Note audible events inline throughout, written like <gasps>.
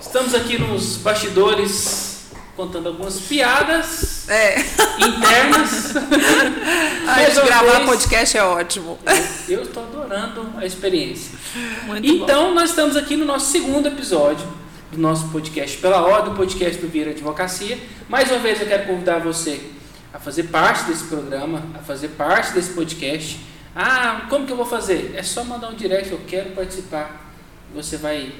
Estamos aqui nos bastidores contando algumas piadas É. internas. <laughs> Ai, uma gravar podcast é ótimo. Eu estou adorando a experiência. Muito então, nós estamos aqui no nosso segundo episódio do nosso podcast Pela Ordem, do podcast do Vieira Advocacia. Mais uma vez eu quero convidar você a fazer parte desse programa, a fazer parte desse podcast. Ah, como que eu vou fazer? É só mandar um direct, eu quero participar. Você vai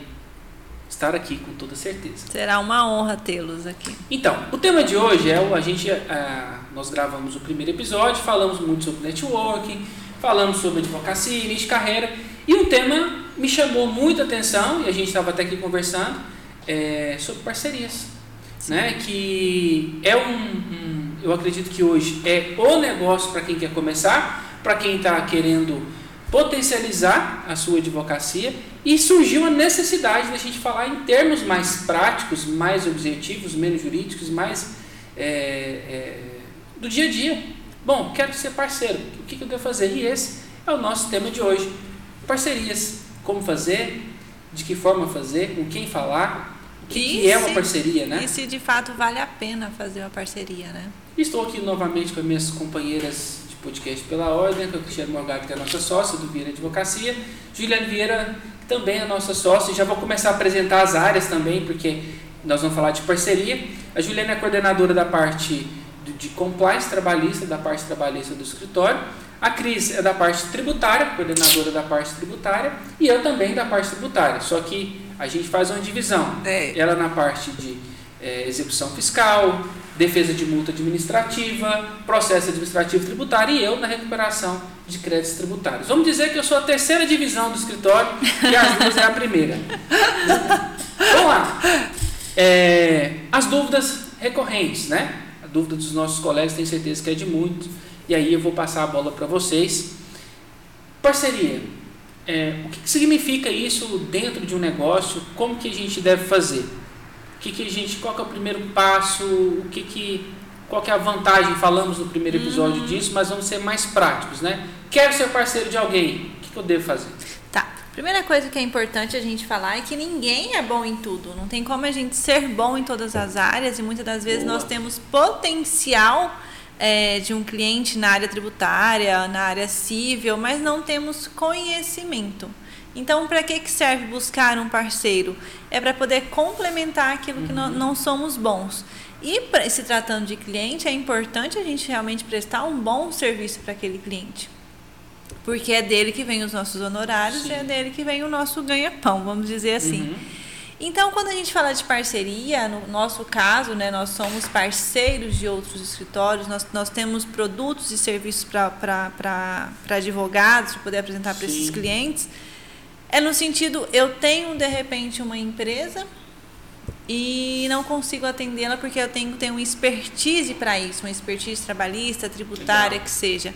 estar aqui com toda certeza. Será uma honra tê-los aqui. Então, o tema de hoje é o a gente ah, nós gravamos o primeiro episódio, falamos muito sobre networking, falamos sobre advocacia, início de carreira, e um tema me chamou muita atenção e a gente estava até aqui conversando é, sobre parcerias, né? Que é um, um, eu acredito que hoje é o negócio para quem quer começar, para quem está querendo potencializar a sua advocacia e surgiu a necessidade da gente falar em termos mais práticos, mais objetivos, menos jurídicos, mais é, é, do dia a dia. Bom, quero ser parceiro, o que, que eu devo fazer? E esse é o nosso tema de hoje: parcerias. Como fazer, de que forma fazer, com quem falar, que, que é uma se- parceria, né? E se de fato vale a pena fazer uma parceria, né? Estou aqui novamente com as minhas companheiras de podcast pela ordem, com a Cristiane Morgado, que é a nossa sócia do Vieira Advocacia, Juliane Vieira, que também é a nossa sócia, já vou começar a apresentar as áreas também, porque nós vamos falar de parceria. A Juliane é coordenadora da parte de compliance trabalhista, da parte trabalhista do escritório. A Cris é da parte tributária, coordenadora da parte tributária, e eu também da parte tributária. Só que a gente faz uma divisão. É. Ela na parte de eh, execução fiscal, defesa de multa administrativa, processo administrativo tributário e eu na recuperação de créditos tributários. Vamos dizer que eu sou a terceira divisão do escritório e as duas é a primeira. <laughs> Vamos lá. É, as dúvidas recorrentes, né? A dúvida dos nossos colegas, tenho certeza que é de muitos. E aí eu vou passar a bola para vocês. Parceria. É, o que, que significa isso dentro de um negócio? Como que a gente deve fazer? O que, que a gente, qual é o primeiro passo? O que que, qual que é a vantagem? Falamos no primeiro episódio disso, mas vamos ser mais práticos, né? Quero ser parceiro de alguém. O que, que eu devo fazer? Tá. Primeira coisa que é importante a gente falar é que ninguém é bom em tudo. Não tem como a gente ser bom em todas as áreas e muitas das vezes Boa. nós temos potencial é, de um cliente na área tributária, na área civil, mas não temos conhecimento. Então, para que, que serve buscar um parceiro? É para poder complementar aquilo que nó- não somos bons. E pra- se tratando de cliente, é importante a gente realmente prestar um bom serviço para aquele cliente. Porque é dele que vem os nossos honorários Sim. e é dele que vem o nosso ganha-pão, vamos dizer assim. Uhum. Então, quando a gente fala de parceria, no nosso caso, né, nós somos parceiros de outros escritórios, nós, nós temos produtos e serviços para advogados, para poder apresentar para esses clientes. É no sentido, eu tenho de repente uma empresa e não consigo atendê-la porque eu tenho, tenho uma expertise para isso, uma expertise trabalhista, tributária, Legal. que seja.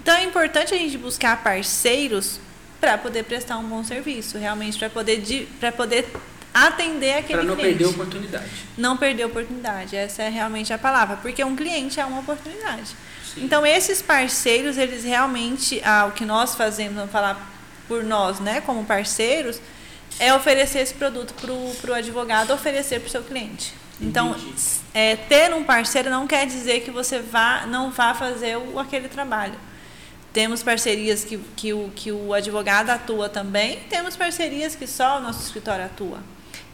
Então é importante a gente buscar parceiros para poder prestar um bom serviço, realmente para poder para poder atender aquele Para não cliente. perder a oportunidade. Não perder a oportunidade, essa é realmente a palavra, porque um cliente é uma oportunidade. Sim. Então esses parceiros, eles realmente, ah, o que nós fazemos, vamos falar por nós, né, como parceiros, é oferecer esse produto para o advogado oferecer para o seu cliente. Então, é, ter um parceiro não quer dizer que você vá, não vá fazer o, aquele trabalho. Temos parcerias que, que, o, que o advogado atua também, temos parcerias que só o nosso escritório atua.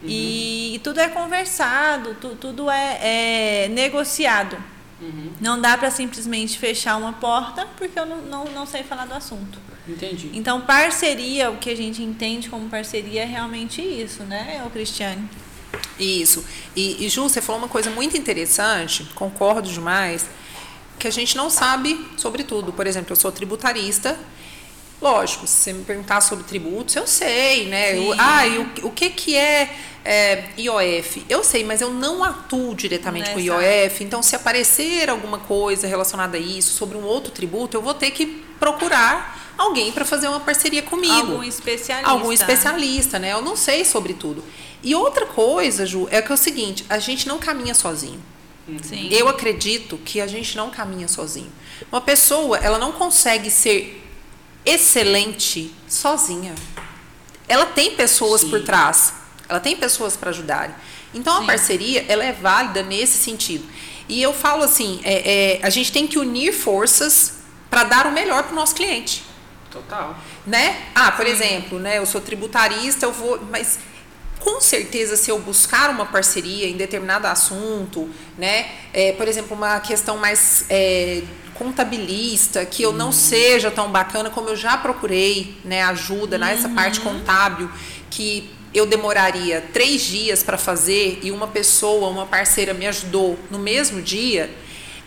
E, e tudo é conversado, tu- tudo é, é negociado. Uhum. Não dá para simplesmente fechar uma porta porque eu não, não, não sei falar do assunto. Entendi. Então, parceria, o que a gente entende como parceria é realmente isso, né, ô Cristiane? Isso. E, e Ju, você falou uma coisa muito interessante, concordo demais, que a gente não sabe sobre tudo. Por exemplo, eu sou tributarista. Lógico, se você me perguntar sobre tributos, eu sei, né? Eu- ah, e o, o que, que é, é, IOF? Eu sei, mas eu não atuo diretamente com Nessa IOF. Então, se aparecer alguma coisa relacionada a isso, sobre um outro tributo, eu vou ter que procurar alguém para fazer uma parceria comigo. Algum especialista. Algum especialista, né? Eu não sei sobre tudo. E outra coisa, Ju, é que é o seguinte, a gente não caminha sozinho. Sim. Eu acredito que a gente não caminha sozinho. Uma pessoa, ela não consegue ser excelente sozinha. Ela tem pessoas Sim. por trás. Ela tem pessoas para ajudarem. Então a Sim. parceria, ela é válida nesse sentido. E eu falo assim, é, é, a gente tem que unir forças para dar o melhor para o nosso cliente Total. né? Ah, por exemplo, né? Eu sou tributarista, eu vou, mas com certeza se eu buscar uma parceria em determinado assunto, né? É, por exemplo, uma questão mais é, contabilista, que eu não seja tão bacana como eu já procurei, né? Ajuda nessa parte contábil, que eu demoraria três dias para fazer e uma pessoa, uma parceira me ajudou no mesmo dia,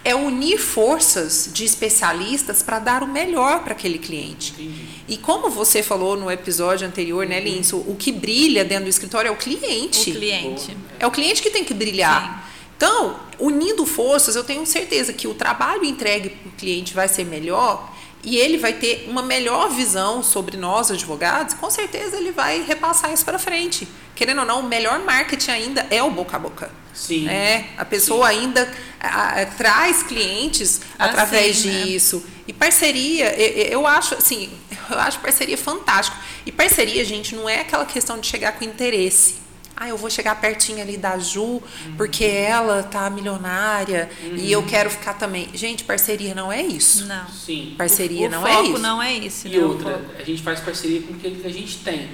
é unir forças de especialistas para dar o melhor para aquele cliente. Entendi. E como você falou no episódio anterior, né, Lins, o, o que brilha dentro do escritório é o cliente. O cliente. É o cliente que tem que brilhar. Então, unindo forças, eu tenho certeza que o trabalho entregue para o cliente vai ser melhor e ele vai ter uma melhor visão sobre nós, advogados, com certeza ele vai repassar isso para frente. Querendo ou não, o melhor marketing ainda é o boca a boca. Sim. É, a pessoa ainda a- a- traz clientes através Assim, né? disso. E parceria, e- e- eu acho assim, <laughs> eu acho parceria fantástico. E parceria, gente, não é aquela questão de chegar com interesse. Ah, eu vou chegar pertinho ali da Ju, porque ela tá milionária e eu quero ficar também. Gente, parceria não é isso. Não. Sim. Parceria o não foco é isso. não é isso. E né? O outra, foco- a gente faz parceria com aquilo que a gente tem.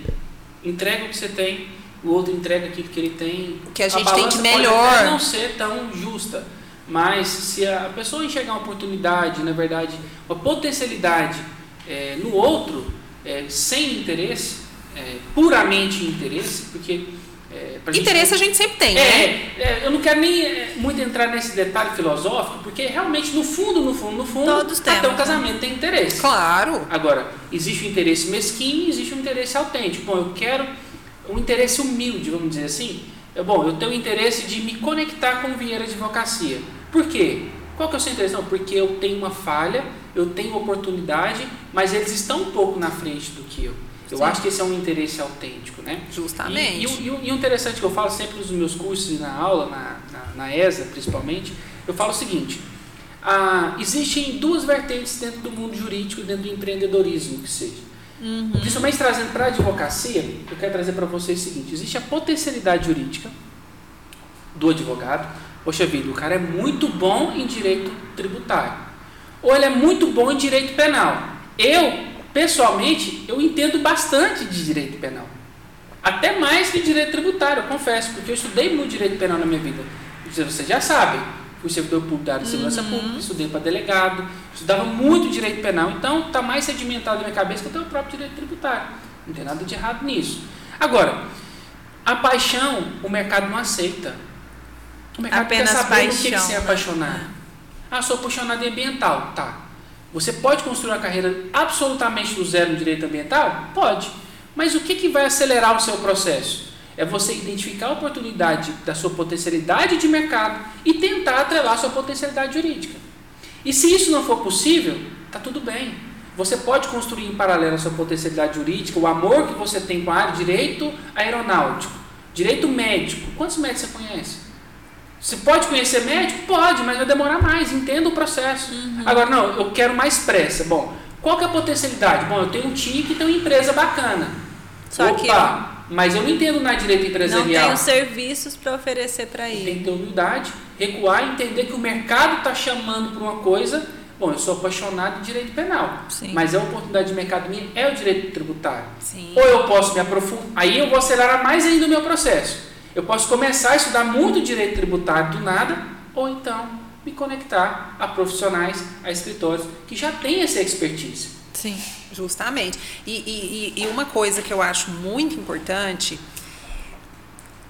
Entrega o que você tem, o outro entrega aquilo que ele tem. O que a gente tem balança de pode melhor. até não ser tão justa, mas se a pessoa enxergar uma oportunidade, na verdade, uma potencialidade é, no outro, é, sem interesse, é, puramente interesse, porque. É, pra gente- Interesse a gente sempre tem, né? é, é, eu não quero nem é, muito entrar nesse detalhe filosófico, porque realmente no fundo, no fundo, no fundo, Todos até temos, o casamento tem interesse. Claro. Agora, existe o interesse mesquinho existe o interesse autêntico. Bom, eu quero um interesse humilde, vamos dizer assim. É, bom, eu tenho o interesse de me conectar com o Vieira de Advocacia. Por quê? Qual que é o seu interesse? Não, porque eu tenho uma falha, eu tenho oportunidade, mas eles estão um pouco na frente do que eu. Eu Sim. acho que esse é um interesse autêntico, né? Justamente. E, e o- e o interessante que eu falo sempre nos meus cursos e na aula, na, na, na ESA principalmente, eu falo o seguinte: ah, existem duas vertentes dentro do mundo jurídico, dentro do empreendedorismo, que seja. Principalmente trazendo para a advocacia, eu quero trazer para vocês o seguinte: existe a potencialidade jurídica do advogado. Poxa vida, o cara é muito bom em direito tributário. Ou ele é muito bom em direito penal. Eu, pessoalmente, eu entendo bastante de direito penal. Até mais que direito tributário, eu confesso, porque eu estudei muito direito penal na minha vida. Vocês já sabem, fui servidor público da área de segurança pública, estudei para delegado, estudava muito direito penal, então está mais sedimentado na minha cabeça que até o próprio direito tributário. Não tem nada de errado nisso. Agora, a paixão, o mercado não aceita. O mercado Apenas quer saber no que, que paixão, você é né? apaixonado. Ah, sou apaixonado em ambiental. Tá. Você pode construir uma carreira absolutamente do zero no direito ambiental? Pode. Mas o que, que vai acelerar o seu processo? É você identificar a oportunidade da sua potencialidade de mercado e tentar atrelar a sua potencialidade jurídica. E se isso não for possível, tá tudo bem. Você pode construir em paralelo a sua potencialidade jurídica, o amor que você tem com a área direito aeronáutico, direito médico. Quantos médicos você conhece? Você pode conhecer médico? Pode, mas vai demorar mais. Entenda o processo. Agora, não, eu quero mais pressa. Bom, qual que é a potencialidade? Bom, eu tenho um time que tem uma empresa bacana. Só Opa, que mas eu não entendo na direito não empresarial. tenho serviços para oferecer para Tem ele. que ter humildade, recuar entender que o mercado está chamando para uma coisa. Bom, eu sou apaixonado em direito penal, Sim. mas a oportunidade de mercado minha é o direito tributário. Sim. Ou eu posso me aprofundar, aí eu vou acelerar mais ainda o meu processo. Eu posso começar a estudar muito direito tributário do nada, ou então me conectar a profissionais, a escritórios que já têm essa expertise. Sim. Justamente. E, e, e- uma coisa que eu acho muito importante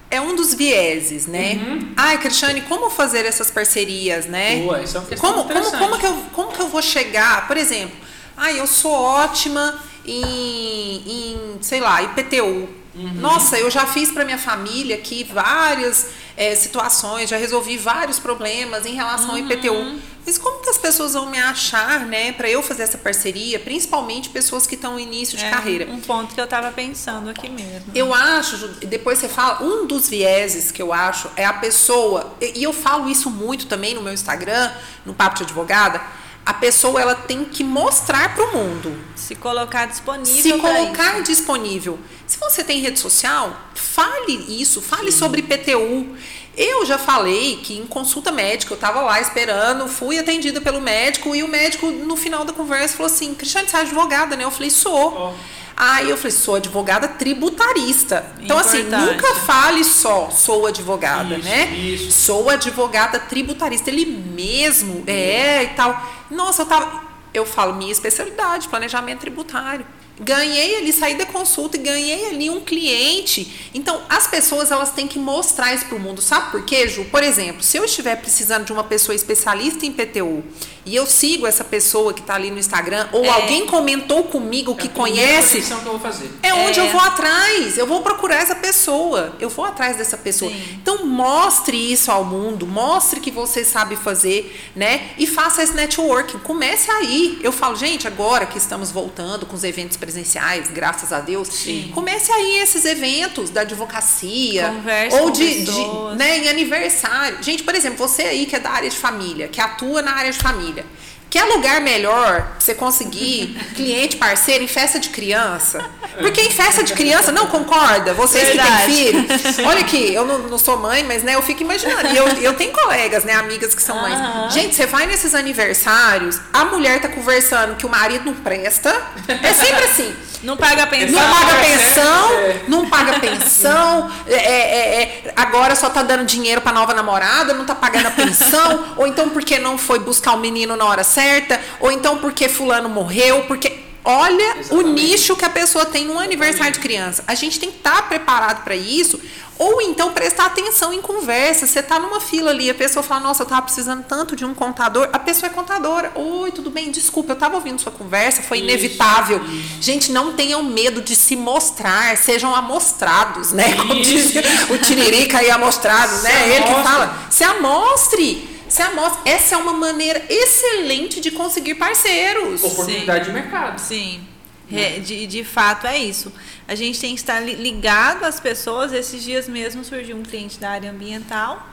é um dos vieses, né? Uhum. Ai, Cristiane, como fazer essas parcerias, né? Boa, essa é uma questão Como, como, como, que eu, como que eu vou chegar? Por exemplo, ah, eu sou ótima em, em sei lá, IPTU. Uhum. Nossa, eu já fiz para minha família aqui várias eh, situações, já resolvi vários problemas em relação ao IPTU. mas como que as pessoas vão me achar, né, para eu fazer essa parceria, principalmente pessoas que estão no início de É carreira? Um ponto que eu estava pensando aqui mesmo. Eu acho, depois você fala, um dos vieses que eu acho é a pessoa, e eu falo isso muito também no meu Instagram, no Papo de Advogada, a pessoa ela tem que mostrar para o mundo, Se colocar disponível. se colocar isso. disponível. Se você tem rede social, fale isso, fale sobre PTU. Eu já falei que em consulta médica, eu estava lá esperando, fui atendida pelo médico e o médico, no final da conversa, falou assim: Cristiane, você é advogada, né? Eu falei: sou. Ó. Aí eu falei: sou advogada tributarista. Então, assim, Importante. nunca fale só, sou advogada, Isso, né? isso. Sou advogada tributarista. Ele mesmo é e tal. Nossa, eu tava. Eu falo, minha especialidade, planejamento tributário. Ganhei ali, saí da consulta e ganhei ali um cliente. Então, as pessoas elas têm que mostrar isso para o mundo. Sabe por quê, Ju? Por exemplo, se eu estiver precisando de uma pessoa especialista em PTU e eu sigo essa pessoa que está ali no Instagram, ou É. alguém comentou comigo que É primeira conhece, que eu vou fazer. é onde É. eu vou atrás. Eu vou procurar essa pessoa. Eu vou atrás dessa pessoa. Sim. Então mostre isso ao mundo, mostre que você sabe fazer, né? E faça esse networking. Comece aí. Eu falo, gente, agora que estamos voltando com os eventos presenciais, graças a Deus, Sim. comece aí esses eventos da advocacia ou de, de né, em aniversário. Gente, por exemplo, você aí que é da área de família, que atua na área de família. Quer lugar melhor pra você conseguir cliente parceiro em festa de criança? Porque em festa de criança, não concorda? Vocês que têm Verdade. filho. Olha aqui, eu não, não sou mãe, mas né, eu fico imaginando. E eu, eu tenho colegas, né, amigas que são mães. Aham. Gente, você vai nesses aniversários, a mulher tá conversando que o marido não presta. É sempre assim. Não paga pensão. Não paga É, pensão, é. não paga pensão, é, é, é, agora só tá dando dinheiro pra nova namorada, não tá pagando a pensão, <laughs> ou então porque não foi buscar o menino na hora certa, ou então porque fulano morreu, porque olha o Exatamente. nicho que a pessoa tem num aniversário de criança. A gente tem que estar preparado para isso, ou então prestar atenção em conversa. Você tá numa fila ali, a pessoa fala: "Nossa, eu tava precisando tanto de um contador". A pessoa é contadora. "Oi, tudo bem? Desculpa, eu tava ouvindo sua conversa, foi inevitável". isso. Gente, não tenham medo de se mostrar, sejam amostrados, né? Como diz o Tiririca aí amostrado, Se né? Ele que fala, se amostre. Se amostre. Essa é uma maneira excelente de conseguir parceiros. Oportunidade de mercado. Sim. Re- De, de fato é isso. A gente tem que estar li- ligado às pessoas. Esses dias mesmo surgiu um cliente da área ambiental.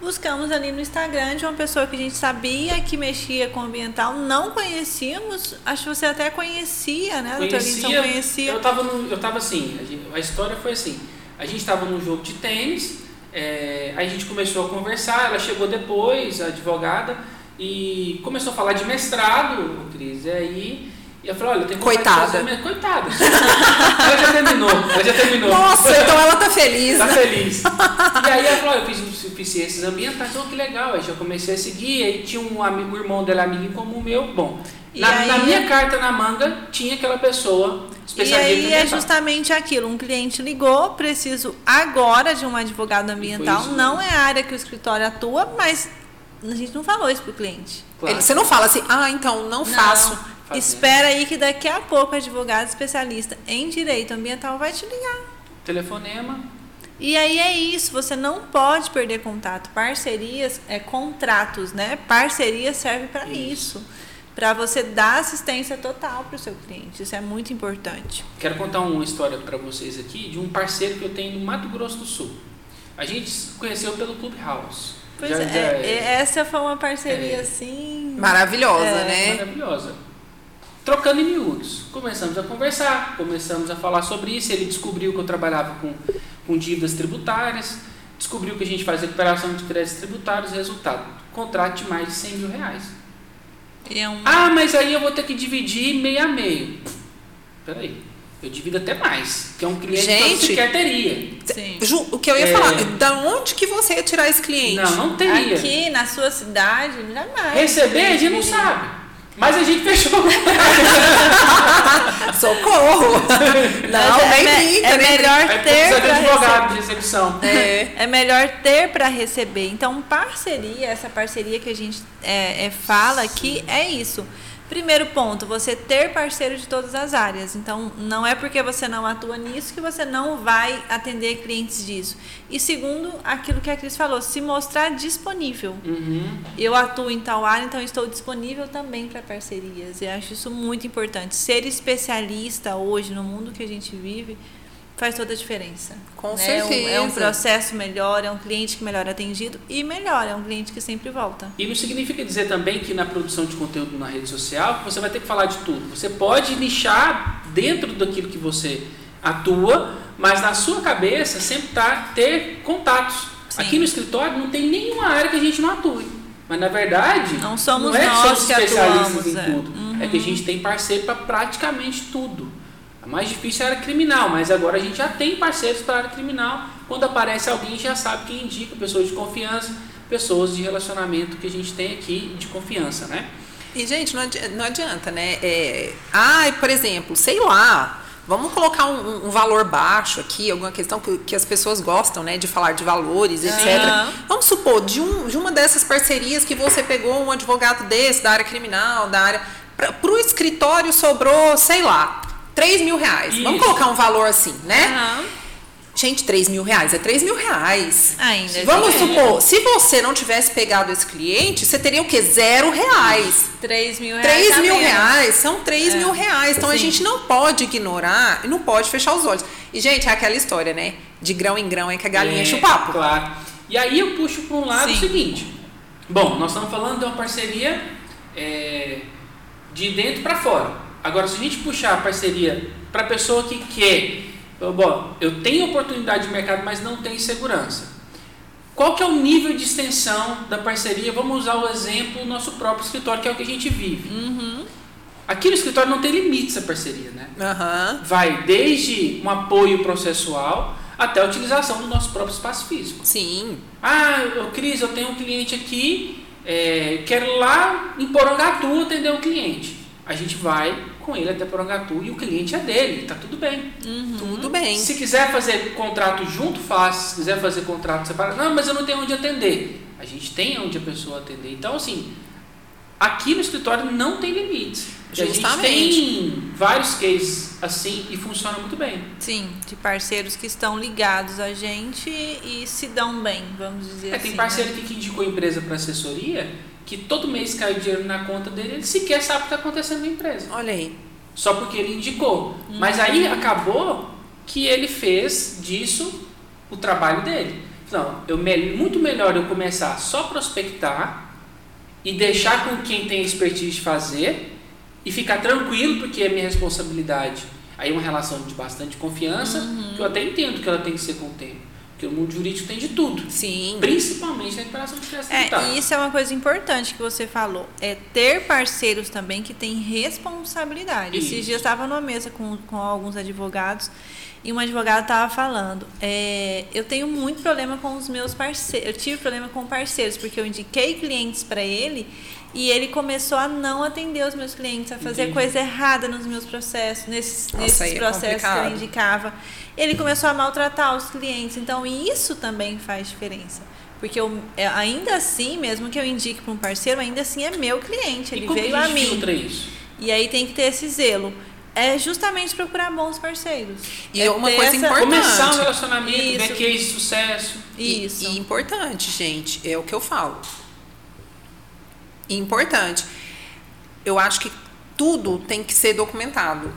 Buscamos ali no Instagram de uma pessoa que a gente sabia que mexia com ambiental, não conhecíamos. Acho que você até conhecia, né, doutor Linson? Conhecia. Eu tava, no, eu tava assim, a, história foi assim. A gente estava num jogo de tênis, é, aí a gente começou a conversar, ela chegou depois, a advogada, e começou a falar de mestrado, Cris. E aí e eu falei, olha, de Coitada. me- Coitada. ela já terminou, ela já terminou. Nossa, então ela tá feliz. Tá né? feliz. E aí ela falou, "Ó, eu fiz suficiências ambientais, oh, que legal. Aí já comecei a seguir, aí tinha um amigo, o irmão dela amigo em comum meu. Bom, E na, aí- na minha carta na manga tinha aquela pessoa E especialista em aí é justamente aquilo, um cliente ligou, preciso agora de um advogado ambiental, não é a área que o escritório atua, mas a gente não falou isso pro cliente. Claro. Ele- Você não fala assim, ah, então não faço. Fazendo. Espera aí que daqui a pouco o advogado especialista em direito ambiental vai te ligar. Telefonema. E aí é isso, você não pode perder contato. Parcerias é contratos, né? Parceria serve para isso, para você dar assistência total para o seu cliente. Isso é muito importante. Quero contar uma história para vocês aqui de um parceiro que eu tenho no Mato Grosso do Sul. A gente se conheceu pelo Clubhouse. Pois Já- é, já é, essa foi uma parceria É. assim. Maravilhosa, É. né? maravilhosa. Trocando em miúdos. Começamos a conversar, começamos a falar sobre isso. Ele descobriu que eu trabalhava com, com dívidas tributárias, descobriu que a gente faz recuperação de créditos tributários. Resultado: contrato de mais de 100 mil reais. É um, Ah, mas aí eu vou ter que dividir meio a meio. Peraí, eu divido até mais, que é um cliente que eu Gente. sequer teria. sim. Ju, o que eu ia É. falar, da onde que você ia tirar esse cliente? Não, não teria. Aqui na sua cidade, jamais. Receber a gente não sabe. Mas a gente fechou. <laughs> Socorro! Não, Mas nem é, brinca, é nem melhor Aí ter para advogado de execução. É. É melhor ter para receber. Então, parceria, essa parceria que a gente é, é, fala aqui é isso. Primeiro ponto, você ter parceiro de todas as áreas. Então, não é porque você não atua nisso que você não vai atender clientes disso. E segundo, aquilo que a Cris falou, se mostrar disponível. Uhum. Eu atuo em tal área, então estou disponível também para parcerias. Eu acho isso muito importante. Ser especialista hoje no mundo que a gente vive faz toda a diferença. Com né? É um- certeza. É um processo melhor, é um cliente que melhor é atendido e melhor, é um cliente que sempre volta. E não significa dizer também que na produção de conteúdo na rede social você vai ter que falar de tudo. Você pode nichar dentro daquilo que você atua, mas na sua cabeça sempre tá ter contatos. Sim. Aqui no escritório não tem nenhuma área que a gente não atue. Mas na verdade, Não somos é que nós somos que especialistas atuamos, em é. tudo. É que a gente tem parceiro para praticamente tudo. A mais difícil era criminal, mas agora a gente já tem parceiros para a área criminal. Quando aparece alguém, já sabe quem indica, pessoas de confiança, pessoas de relacionamento que a gente tem aqui de confiança, né? E, gente, não adi- não adianta, né? É, ai, por exemplo, sei lá, vamos colocar um, um valor baixo aqui, alguma questão que, que as pessoas gostam, né? De falar de valores, etc. Aham. Vamos supor, de, um, de uma dessas parcerias que você pegou um advogado desse, da área criminal, da área. Para o escritório sobrou, sei lá, 3 mil reais. Vamos Isso. colocar um valor assim, né? Aham. Gente, 3 mil reais é 3 mil reais. Ainda. Vamos tem supor, se você não tivesse pegado esse cliente, você teria o quê? Zero reais. 3 mil reais. 3 a mil menos. reais são 3 É. mil reais. Então a Sim. gente não pode ignorar e não pode fechar os olhos. E, gente, é aquela história, né? De grão em grão é que a galinha É, enche o papo. Claro. E aí eu puxo para um lado Sim. o seguinte. Bom, nós estamos falando de uma parceria é, de dentro para fora. Agora, se a gente puxar a parceria para a pessoa que quer, bom, eu tenho oportunidade de mercado, mas não tenho segurança. Qual que é o nível de extensão da parceria? Vamos usar o exemplo do nosso próprio escritório, que é o que a gente vive. Uhum. Aqui no escritório não tem limites a parceria, né? Aham. Vai desde um apoio processual até a utilização do nosso próprio espaço físico. Sim. Ah, eu, Cris, eu tenho um cliente aqui, é, quero ir lá em Porangatu atender o cliente. A gente vai com ele até Porangatu e o cliente é dele, tá tudo bem. Tudo bem. Se quiser fazer contrato junto, faz. Se quiser fazer contrato separado, não, mas eu não tenho onde atender. A gente tem onde a pessoa atender. Então, assim, aqui no escritório não tem limites. E A gente Justamente. tem vários cases assim e funciona muito bem. Sim, de parceiros que estão ligados a gente e se dão bem, vamos dizer É, assim. tem né? parceiro aqui que indicou empresa para assessoria que todo mês cai o dinheiro na conta dele, ele sequer sabe o que está acontecendo na empresa. Olha aí. Só porque ele indicou. Uhum. Mas aí acabou que ele fez disso o trabalho dele. Não, eu, muito melhor eu começar só prospectar e deixar com quem tem expertise de fazer e ficar tranquilo, porque é minha responsabilidade. Aí é uma relação de bastante confiança, Uhum. que eu até entendo que ela tem que ser com o tempo. Porque o mundo jurídico tem de tudo. Sim. Principalmente na recuperação de tributária. É, e isso é uma coisa importante que você falou. É ter parceiros também que têm responsabilidade. Isso. Esses dias eu estava numa mesa com, com alguns advogados e um advogado estava falando: é, eu tenho muito problema com os meus parceiros. Eu tive problema com parceiros, porque eu indiquei clientes para ele e ele começou a não atender os meus clientes, a fazer Entendi. coisa errada nos meus processos, nesses, Nossa, nesses é processos que eu indicava. Ele começou a maltratar os clientes. Então, isso também faz diferença. Porque eu, é, ainda assim, mesmo que eu indique para um parceiro, ainda assim é meu cliente. E Ele como veio que a mim. isso? E aí tem que ter esse zelo. É justamente procurar bons parceiros. E É uma coisa essa- importante. Começar um relacionamento, ver Isso. case de sucesso. E- Isso. E, importante, gente, é o que eu falo. Importante. Eu acho que tudo tem que ser documentado.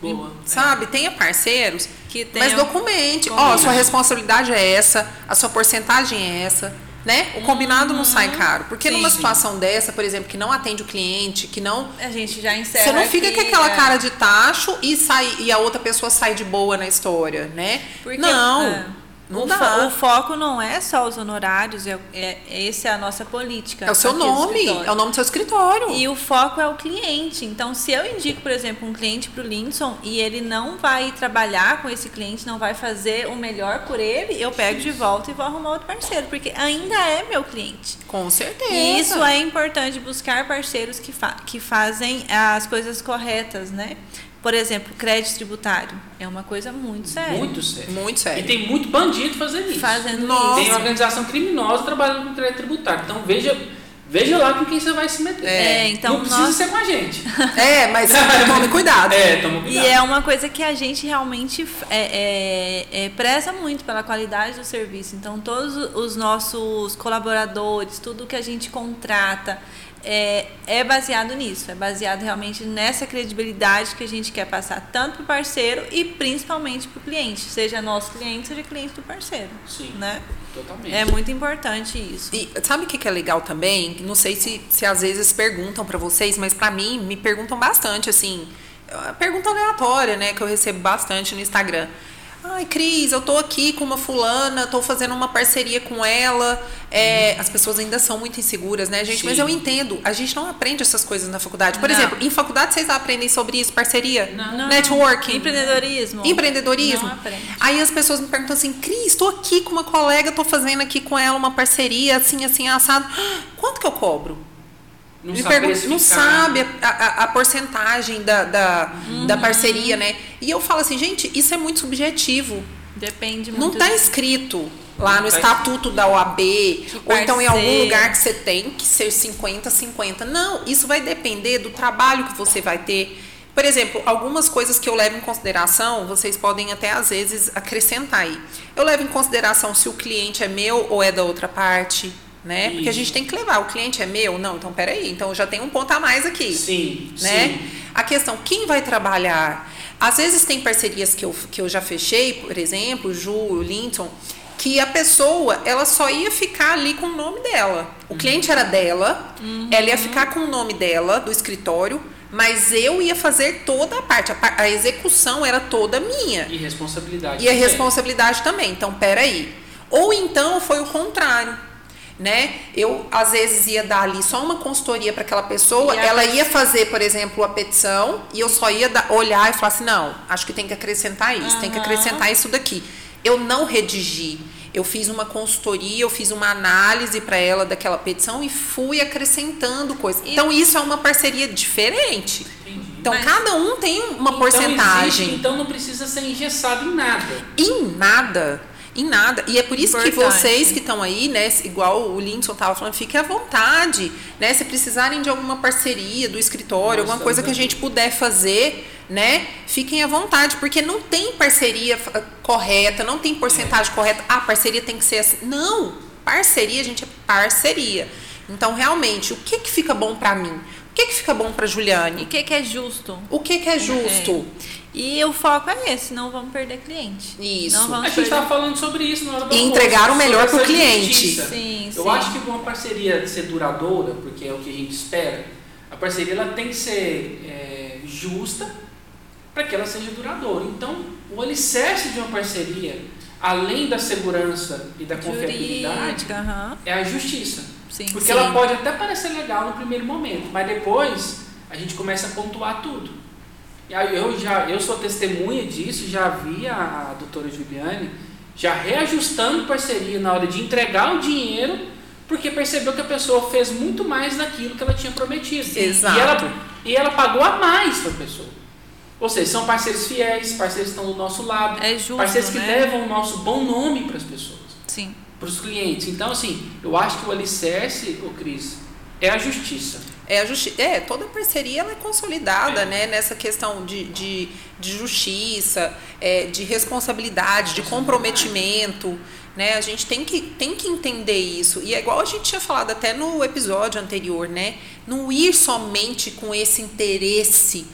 Boa. Sabe? Tenha parceiros, Que mas tenham- documente. Ó, Combina. sua responsabilidade é essa, a sua porcentagem é essa. Né? O combinado não sai caro. Porque Sim, numa sim. situação dessa, por exemplo, que não atende o cliente, que não. A gente já encerra. Você não fica aqui, com aquela é. cara de tacho e sai e a outra pessoa sai de boa na história, né? Porque, não. é, Não o, dá. o foco não é só os honorários, é, é, essa é a nossa política. É o seu nome, é o nome do seu escritório. E o foco é o cliente. Então, se eu indico, por exemplo, um cliente para o Linson e ele não vai trabalhar com esse cliente, não vai fazer o melhor por ele, eu pego de volta e vou arrumar outro parceiro, porque ainda é meu cliente. Com certeza. E isso é importante buscar parceiros que, fa que fazem as coisas corretas, né? Por exemplo, crédito tributário é uma coisa muito séria. Muito sério. Muito E sério. tem muito bandido fazendo isso. Fazendo Nossa. Tem isso. organização criminosa trabalhando com crédito tributário. Então veja, veja lá com quem você vai se meter. É, então Não precisa nós- ser com a gente. <laughs> É, mas <laughs> tome cuidado. É, toma E cuidado. é uma coisa que a gente realmente é, é, é, preza muito pela qualidade do serviço. Então, todos os nossos colaboradores, tudo que a gente contrata, é, é baseado nisso. É baseado realmente nessa credibilidade que a gente quer passar tanto para o parceiro e principalmente para o cliente. Seja nosso cliente, seja cliente do parceiro. Sim, Né? totalmente. É muito importante isso. E sabe o que que é legal também? Não sei se, se às vezes perguntam pra vocês, mas pra mim me perguntam bastante, assim, é pergunta aleatória, né, que eu recebo bastante no Instagram. Ai, Cris, eu tô aqui com uma fulana, tô fazendo uma parceria com ela. É, as pessoas ainda são muito inseguras, né, gente? Mas Sim. eu entendo, a gente não aprende essas coisas na faculdade. Por Não. exemplo, em faculdade vocês aprendem sobre isso, parceria, Não. Não, networking. Empreendedorismo. Empreendedorismo. Não aprende. Aí as pessoas me perguntam assim, Cris, estou aqui com uma colega, estou fazendo aqui com ela uma parceria, assim, assim, assado. <gasps> Quanto que eu cobro? Não pergunta, não sabe a, a- a porcentagem da, da, Uhum. da parceria, né? E eu falo assim, gente, isso é muito subjetivo. Depende Não muito. está escrito lá no Não tá estatuto da OAB, ou então em algum lugar que você tem que ser 50-50. Não, isso vai depender do trabalho que você vai ter. Por exemplo, algumas coisas que eu levo em consideração, vocês podem até às vezes acrescentar aí. Eu levo em consideração se o cliente é meu ou é da outra parte, né? Porque a gente tem que levar, o cliente é meu? Não, então peraí, então eu já tem um ponto a mais aqui Sim, né? sim. A questão, quem vai trabalhar? Às vezes tem parcerias que eu, que eu já fechei, por exemplo, Ju, o Linton, que a pessoa, ela só ia ficar ali com o nome dela. O cliente era dela, ela ia ficar com o nome dela, do escritório, mas eu ia fazer toda a parte. A, a execução era toda minha. E responsabilidade. E a também. responsabilidade também. Então, peraí. Ou então foi o contrário. Né? Eu, às vezes, ia dar ali só uma consultoria para aquela pessoa, ela ia fazer, por exemplo, a petição, e eu só ia dar- olhar e falar assim: não, acho que tem que acrescentar isso, tem que acrescentar isso daqui. Eu não redigi. Eu fiz uma consultoria, eu fiz uma análise para ela daquela petição e fui acrescentando coisas. Então, isso é uma parceria diferente. Entendi. Então, Mas- cada um tem uma Então, porcentagem. existe, então não precisa ser engessado em nada. Em nada. Em nada. E é por isso que Importante. vocês que estão aí, né, igual o Linson tava falando, fiquem à vontade, né? Se precisarem de alguma parceria do escritório, Nós alguma coisa que a gente puder fazer, né? Fiquem à vontade, porque não tem parceria correta, não tem porcentagem correta. Ah, parceria tem que ser assim. Não. Parceria, gente, é parceria. Então, realmente, o que que fica bom pra mim? O que que fica bom pra O Juliane? que, que é justo? O que que é justo? E o foco é esse, não vamos perder cliente. Isso. Não A vamos gente perder. estava falando sobre isso na hora do E almoço, entregar o melhor pro essa cliente. Sim, Eu sim. acho que para uma parceria ser duradoura, porque é o que a gente espera, a parceria ela tem que ser é, justa para que ela seja duradoura. Então, o alicerce de uma parceria, além da segurança e da confiabilidade, aham. é a justiça. Sim. Porque Sim. ela pode até parecer legal no primeiro momento, mas depois a gente começa a pontuar tudo. Eu já eu sou testemunha disso, já vi a, a doutora Juliane já reajustando parceria na hora de entregar o dinheiro, porque percebeu que a pessoa fez muito mais daquilo que ela tinha prometido. Exato. E ela, e ela pagou a mais para a pessoa. Ou seja, são parceiros fiéis, parceiros que estão do nosso lado, É justo, parceiros que né? levam o nosso bom nome para as pessoas Sim. para os clientes. Então, assim, eu acho que o alicerce, o Cris, é a justiça. É, a justi é, toda parceria ela é consolidada, É. né? Nessa questão de, de, de justiça, é, de responsabilidade, de comprometimento, né? A gente tem que, tem que entender isso. E é igual a gente tinha falado até no episódio anterior, né? Não ir somente com esse interesse.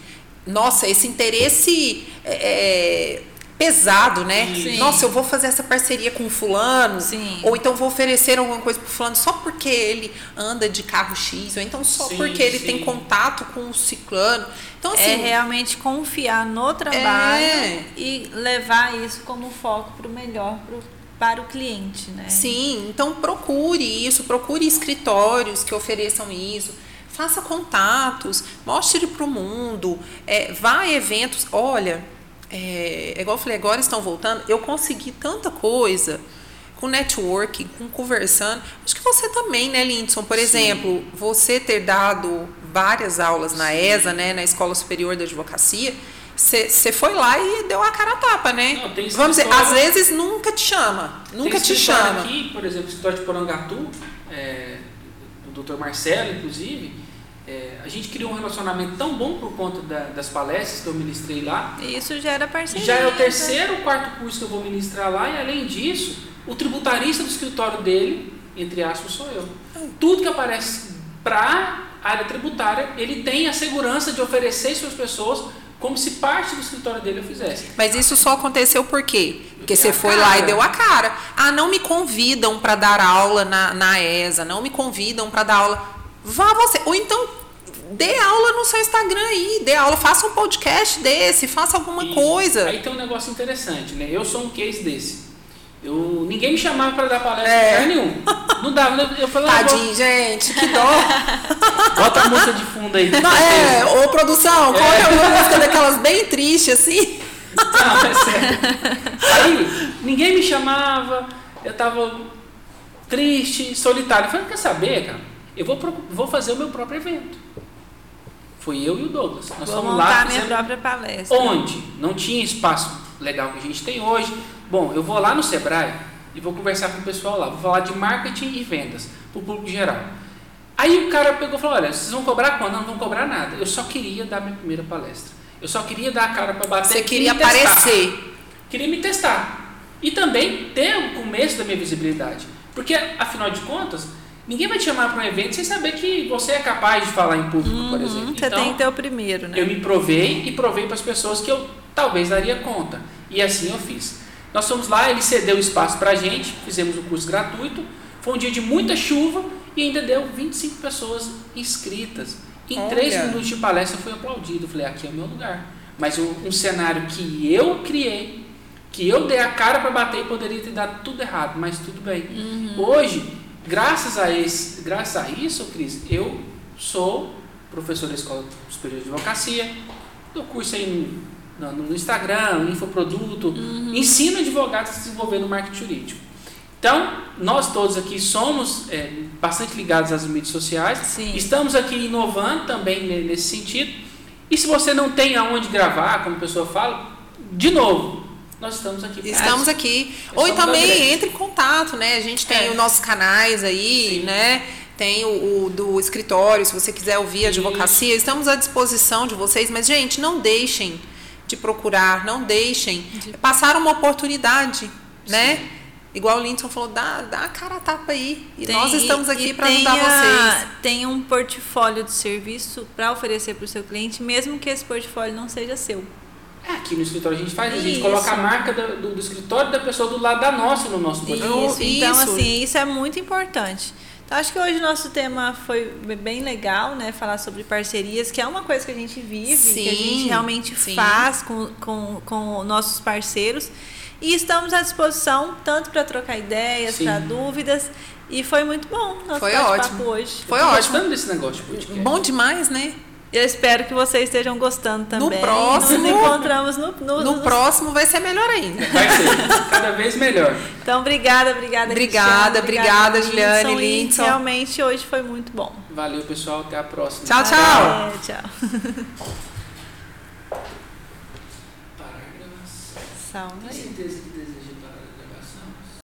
Nossa, esse interesse é, pesado, né? Sim. Nossa, eu vou fazer essa parceria com o fulano. Sim. Ou então vou oferecer alguma coisa pro fulano só porque ele anda de carro X, ou então só Sim, porque ele tem contato com o ciclano. Então, é assim, realmente confiar no trabalho É. e levar isso como foco para o melhor pro, para o cliente, né? sim, então procure isso, procure escritórios que ofereçam isso. Faça contatos, mostre para o mundo, é, vá a eventos. Olha, é, é igual eu falei, agora estão voltando. Eu consegui tanta coisa com networking, com conversando. Acho que você também, né, Lindson? Por Sim. exemplo, você ter dado várias aulas na ESA, né, na Escola Superior da Advocacia, você foi lá e deu a cara a tapa, né? Não, tem Vamos dizer, às vezes nunca te chama, nunca te chama. Aqui, por exemplo, o escritório de Porangatu, é, do Dr. Marcelo, inclusive, é, a gente criou um relacionamento tão bom por conta da, das palestras que eu ministrei lá. Isso já era parceria. Já é o terceiro ou quarto curso que eu vou ministrar lá, e além disso, o tributarista do escritório dele, entre aspas, sou eu. Tudo que aparece para a área tributária, ele tem a segurança de oferecer às pessoas como se parte do escritório dele eu fizesse. Mas isso só aconteceu por quê? Porque você foi cara. lá e deu a cara. Ah, não me convidam para dar aula na, na ESA, não me convidam para dar aula. Vá você. Ou então, dê aula no seu Instagram aí, dê aula, faça um podcast desse, faça alguma Isso. coisa. Aí tem um negócio interessante, né? Eu sou um case desse. Eu, ninguém me chamava para dar palestra É. nenhum. Não dava, né? Eu falava, Tadinho, gente, que dó. <laughs> bota a música de fundo aí. Não, é, ô produção, qual é uma música daquelas bem triste assim? Não, é sério. Aí, ninguém me chamava, eu tava triste, solitário. Eu falei, quer saber, cara? Eu vou, vou fazer o meu próprio evento. Foi eu e o Douglas. Nós Vou fomos lá, a minha própria palestra. onde não tinha espaço legal que a gente tem hoje. Bom, eu vou lá no Sebrae e vou conversar com o pessoal lá. Vou falar de marketing e vendas para o público geral. Aí o cara pegou e falou: Olha, vocês vão cobrar quando? Não, não vão cobrar nada. Eu só queria dar minha primeira palestra. Eu só queria dar a cara para bater. Você queria testar. aparecer. Queria me testar. E também ter o começo da minha visibilidade. Porque, afinal de contas, ninguém vai te chamar para um evento sem saber que você é capaz de falar em público, por exemplo. Você Então, tem que ter o primeiro, né? eu me provei e provei para as pessoas que eu talvez daria conta. E assim eu fiz. Nós fomos lá, ele cedeu espaço para a gente, fizemos o curso gratuito. Foi um dia de muita chuva e ainda deu 25 pessoas inscritas. Em Olha. três minutos de palestra eu fui aplaudido. Eu falei, aqui é o meu lugar. Mas um, um cenário que eu criei, que eu dei a cara para bater e poderia ter dado tudo errado, mas tudo bem. Hoje, graças a, esse, graças a isso, Cris, eu sou professor da Escola Superior de Advocacia, dou curso aí no, no- Instagram, no infoproduto, ensino advogados a se desenvolver no marketing jurídico. Então, nós todos aqui somos é, bastante ligados às mídias sociais, Sim. estamos aqui inovando também ne- nesse sentido. E se você não tem aonde gravar, como a pessoa fala, de novo, nós estamos aqui. pra Estamos isso. aqui. Ou também entre em contato, né? A gente tem É. os nossos canais aí, Sim. né? Tem o, o do escritório, se você quiser ouvir a Isso. advocacia, estamos à disposição de vocês, mas, gente, não deixem de procurar, não deixem. Passar uma oportunidade, né? Igual o Linton falou, dá, dá a cara a tapa aí. E Tem- nós estamos aqui para ajudar vocês. Tem um portfólio de serviço para oferecer para o seu cliente, mesmo que esse portfólio não seja seu. É, aqui no escritório a gente faz, a gente Isso. coloca a marca do, do- do escritório da pessoa do lado da nossa no nosso portfólio. Isso. Então, isso. assim, isso é muito importante. Então, acho que hoje o nosso tema foi bem legal, né? Falar sobre parcerias, que é uma coisa que a gente vive, que a Sim, gente realmente sim. faz com, com, com nossos parceiros. E estamos à disposição tanto para trocar ideias, Sim. para dúvidas. E foi muito bom nosso Foi bate-papo ótimo. hoje. Foi Eu ótimo. gostando desse negócio de podcast. Bom demais, né? Eu espero que vocês estejam gostando também. próximo- Nos encontramos no, no, No no- próximo vai ser melhor ainda. Vai ser cada vez melhor. Então, obrigada, obrigada. Obrigada, Cristiano, obrigada, Juliane, e Linson. Realmente hoje foi muito bom. Valeu, pessoal. Até a próxima. Tchau, tchau. É, tchau. <laughs> Salve Tem aí. certeza que deseja?